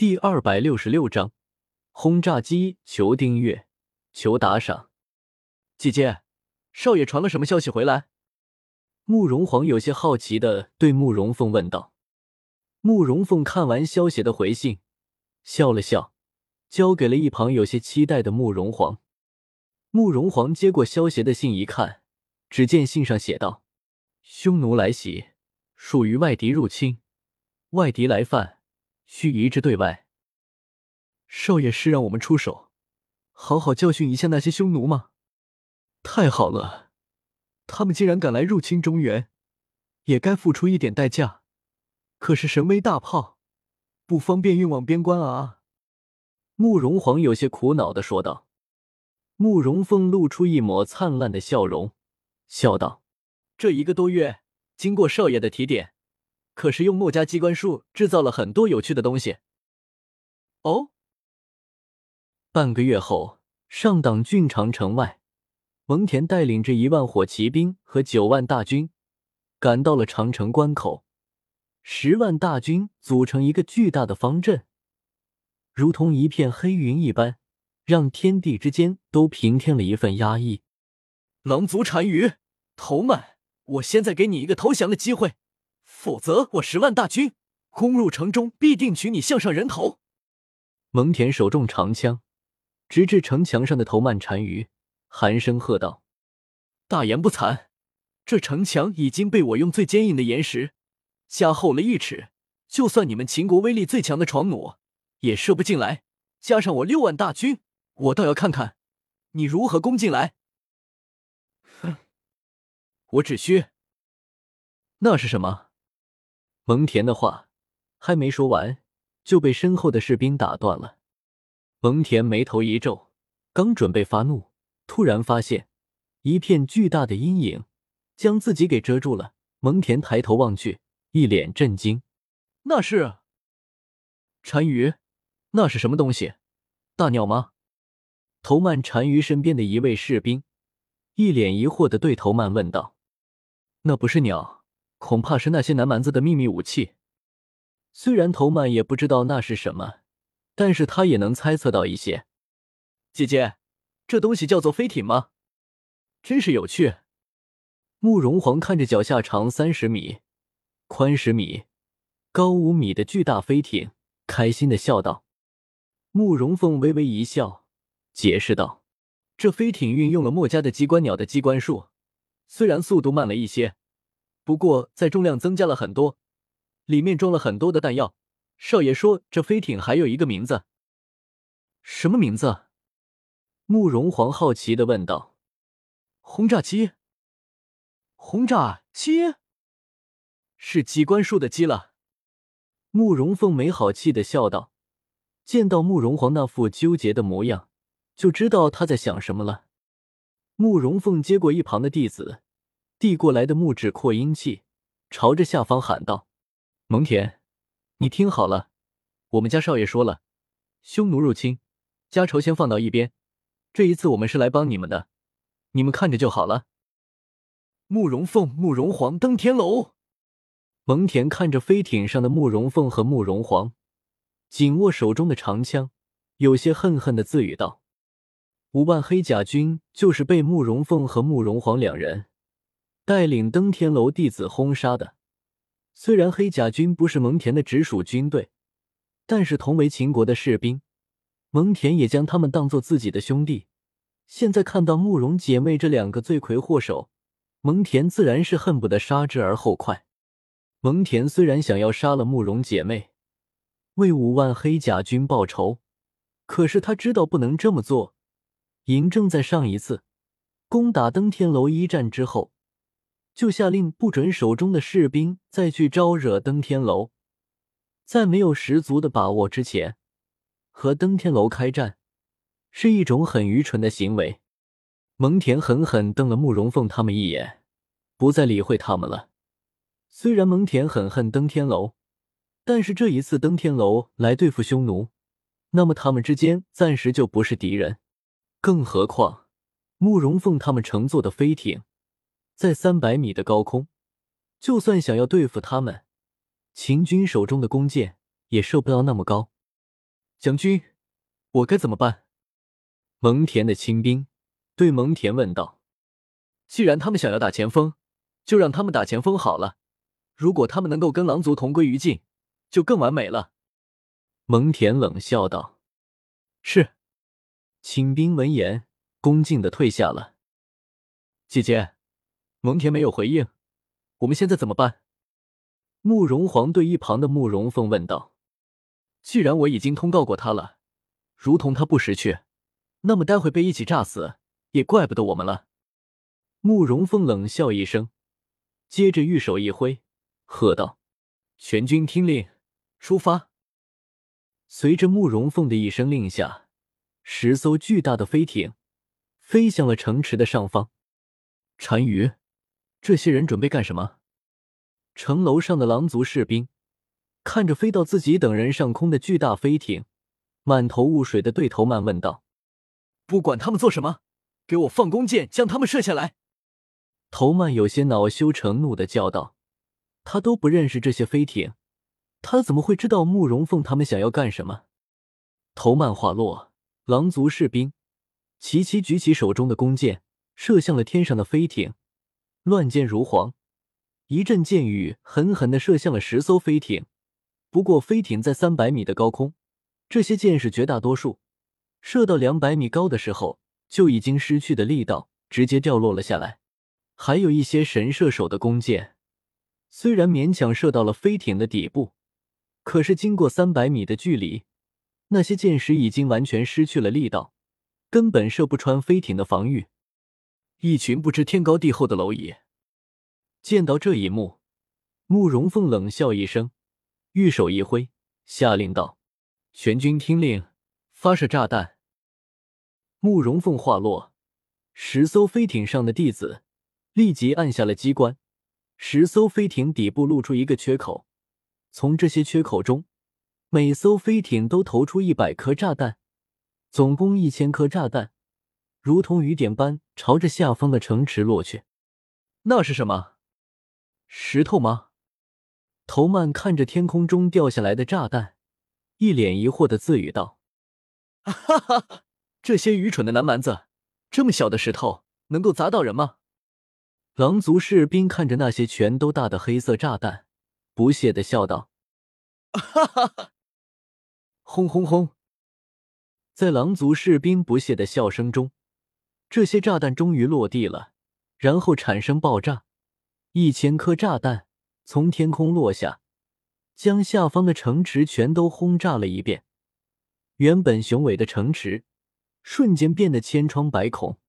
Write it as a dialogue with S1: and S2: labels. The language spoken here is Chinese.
S1: 第二百六十六章轰炸机。求订阅，求打赏。姐姐，少爷传了什么消息回来？慕容皇有些好奇的对慕容凤问道。慕容凤看完萧邪的回信，笑了笑，交给了一旁有些期待的慕容皇。慕容皇接过萧邪的信一看，只见信上写道：“匈奴来袭，属于外敌入侵，外敌来犯。”需一致对外。少爷是让我们出手，好好教训一下那些匈奴吗？太好了，他们竟然敢来入侵中原，也该付出一点代价。可是神威大炮不方便运往边关啊！慕容皇有些苦恼的说道。慕容凤露出一抹灿烂的笑容，笑道：“这一个多月，经过少爷的提点。”可是用墨家机关术制造了很多有趣的东西。哦，半个月后，上党郡长城外，蒙恬带领着一万火骑兵和九万大军赶到了长城关口。十万大军组成一个巨大的方阵，如同一片黑云一般，让天地之间都平添了一份压抑。狼族单于，头曼，我现在给你一个投降的机会。否则，我十万大军攻入城中，必定取你项上人头。蒙恬手中长枪直至城墙上的头曼单于，寒声喝道：“大言不惭！这城墙已经被我用最坚硬的岩石加厚了一尺，就算你们秦国威力最强的床弩也射不进来。加上我六万大军，我倒要看看你如何攻进来。”哼，我只需……那是什么？蒙恬的话还没说完，就被身后的士兵打断了。蒙恬眉头一皱，刚准备发怒，突然发现一片巨大的阴影将自己给遮住了。蒙恬抬头望去，一脸震惊：“那是单于？那是什么东西？大鸟吗？”头曼单于身边的一位士兵一脸疑惑的对头曼问道：“那不是鸟？”恐怕是那些南蛮子的秘密武器。虽然头曼也不知道那是什么，但是他也能猜测到一些。姐姐，这东西叫做飞艇吗？真是有趣。慕容皇看着脚下长三十米、宽十米、高五米的巨大飞艇，开心的笑道。慕容凤微微一笑，解释道：“这飞艇运用了墨家的机关鸟的机关术，虽然速度慢了一些。”不过，在重量增加了很多，里面装了很多的弹药。少爷说，这飞艇还有一个名字，什么名字？慕容皇好奇的问道。轰炸机？轰炸机？是机关术的机了。慕容凤没好气的笑道。见到慕容皇那副纠结的模样，就知道他在想什么了。慕容凤接过一旁的弟子。递过来的木质扩音器，朝着下方喊道：“蒙恬，你听好了，我们家少爷说了，匈奴入侵，家仇先放到一边。这一次我们是来帮你们的，你们看着就好了。”慕容凤、慕容皇登天楼。蒙恬看着飞艇上的慕容凤和慕容皇，紧握手中的长枪，有些恨恨的自语道：“五万黑甲军就是被慕容凤和慕容皇两人。”带领登天楼弟子轰杀的，虽然黑甲军不是蒙恬的直属军队，但是同为秦国的士兵，蒙恬也将他们当做自己的兄弟。现在看到慕容姐妹这两个罪魁祸首，蒙恬自然是恨不得杀之而后快。蒙恬虽然想要杀了慕容姐妹，为五万黑甲军报仇，可是他知道不能这么做。嬴政在上一次攻打登天楼一战之后。就下令不准手中的士兵再去招惹登天楼，在没有十足的把握之前和登天楼开战，是一种很愚蠢的行为。蒙恬狠狠瞪了慕容凤他们一眼，不再理会他们了。虽然蒙恬很恨登天楼，但是这一次登天楼来对付匈奴，那么他们之间暂时就不是敌人。更何况慕容凤他们乘坐的飞艇。在三百米的高空，就算想要对付他们，秦军手中的弓箭也射不到那么高。将军，我该怎么办？蒙恬的亲兵对蒙恬问道：“既然他们想要打前锋，就让他们打前锋好了。如果他们能够跟狼族同归于尽，就更完美了。”蒙恬冷笑道：“是。”亲兵闻言，恭敬的退下了。姐姐，蒙恬没有回应，我们现在怎么办？慕容皇对一旁的慕容凤问道：“既然我已经通告过他了，如同他不识趣。”那么待会被一起炸死，也怪不得我们了。慕容凤冷笑一声，接着玉手一挥，喝道：“全军听令，出发！”随着慕容凤的一声令下，十艘巨大的飞艇飞向了城池的上方。单于，这些人准备干什么？城楼上的狼族士兵看着飞到自己等人上空的巨大飞艇，满头雾水的对头曼问道。不管他们做什么，给我放弓箭将他们射下来！头曼有些恼羞成怒的叫道：“他都不认识这些飞艇，他怎么会知道慕容凤他们想要干什么？”头曼话落，狼族士兵齐齐举起手中的弓箭，射向了天上的飞艇，乱箭如簧，一阵箭雨狠狠的射向了十艘飞艇。不过，飞艇在三百米的高空，这些箭是绝大多数。射到两百米高的时候，就已经失去的力道，直接掉落了下来。还有一些神射手的弓箭，虽然勉强射到了飞艇的底部，可是经过三百米的距离，那些箭矢已经完全失去了力道，根本射不穿飞艇的防御。一群不知天高地厚的蝼蚁！见到这一幕，慕容凤冷笑一声，玉手一挥，下令道：“全军听令！”发射炸弹！慕容凤话落，十艘飞艇上的弟子立即按下了机关。十艘飞艇底部露出一个缺口，从这些缺口中，每艘飞艇都投出一百颗炸弹，总共一千颗炸弹，如同雨点般朝着下方的城池落去。那是什么？石头吗？头曼看着天空中掉下来的炸弹，一脸疑惑的自语道。哈哈，这些愚蠢的南蛮子，这么小的石头能够砸到人吗？狼族士兵看着那些全都大的黑色炸弹，不屑的笑道：“哈哈哈！”轰轰轰！在狼族士兵不屑的笑声中，这些炸弹终于落地了，然后产生爆炸，一千颗炸弹从天空落下，将下方的城池全都轰炸了一遍。原本雄伟的城池，瞬间变得千疮百孔。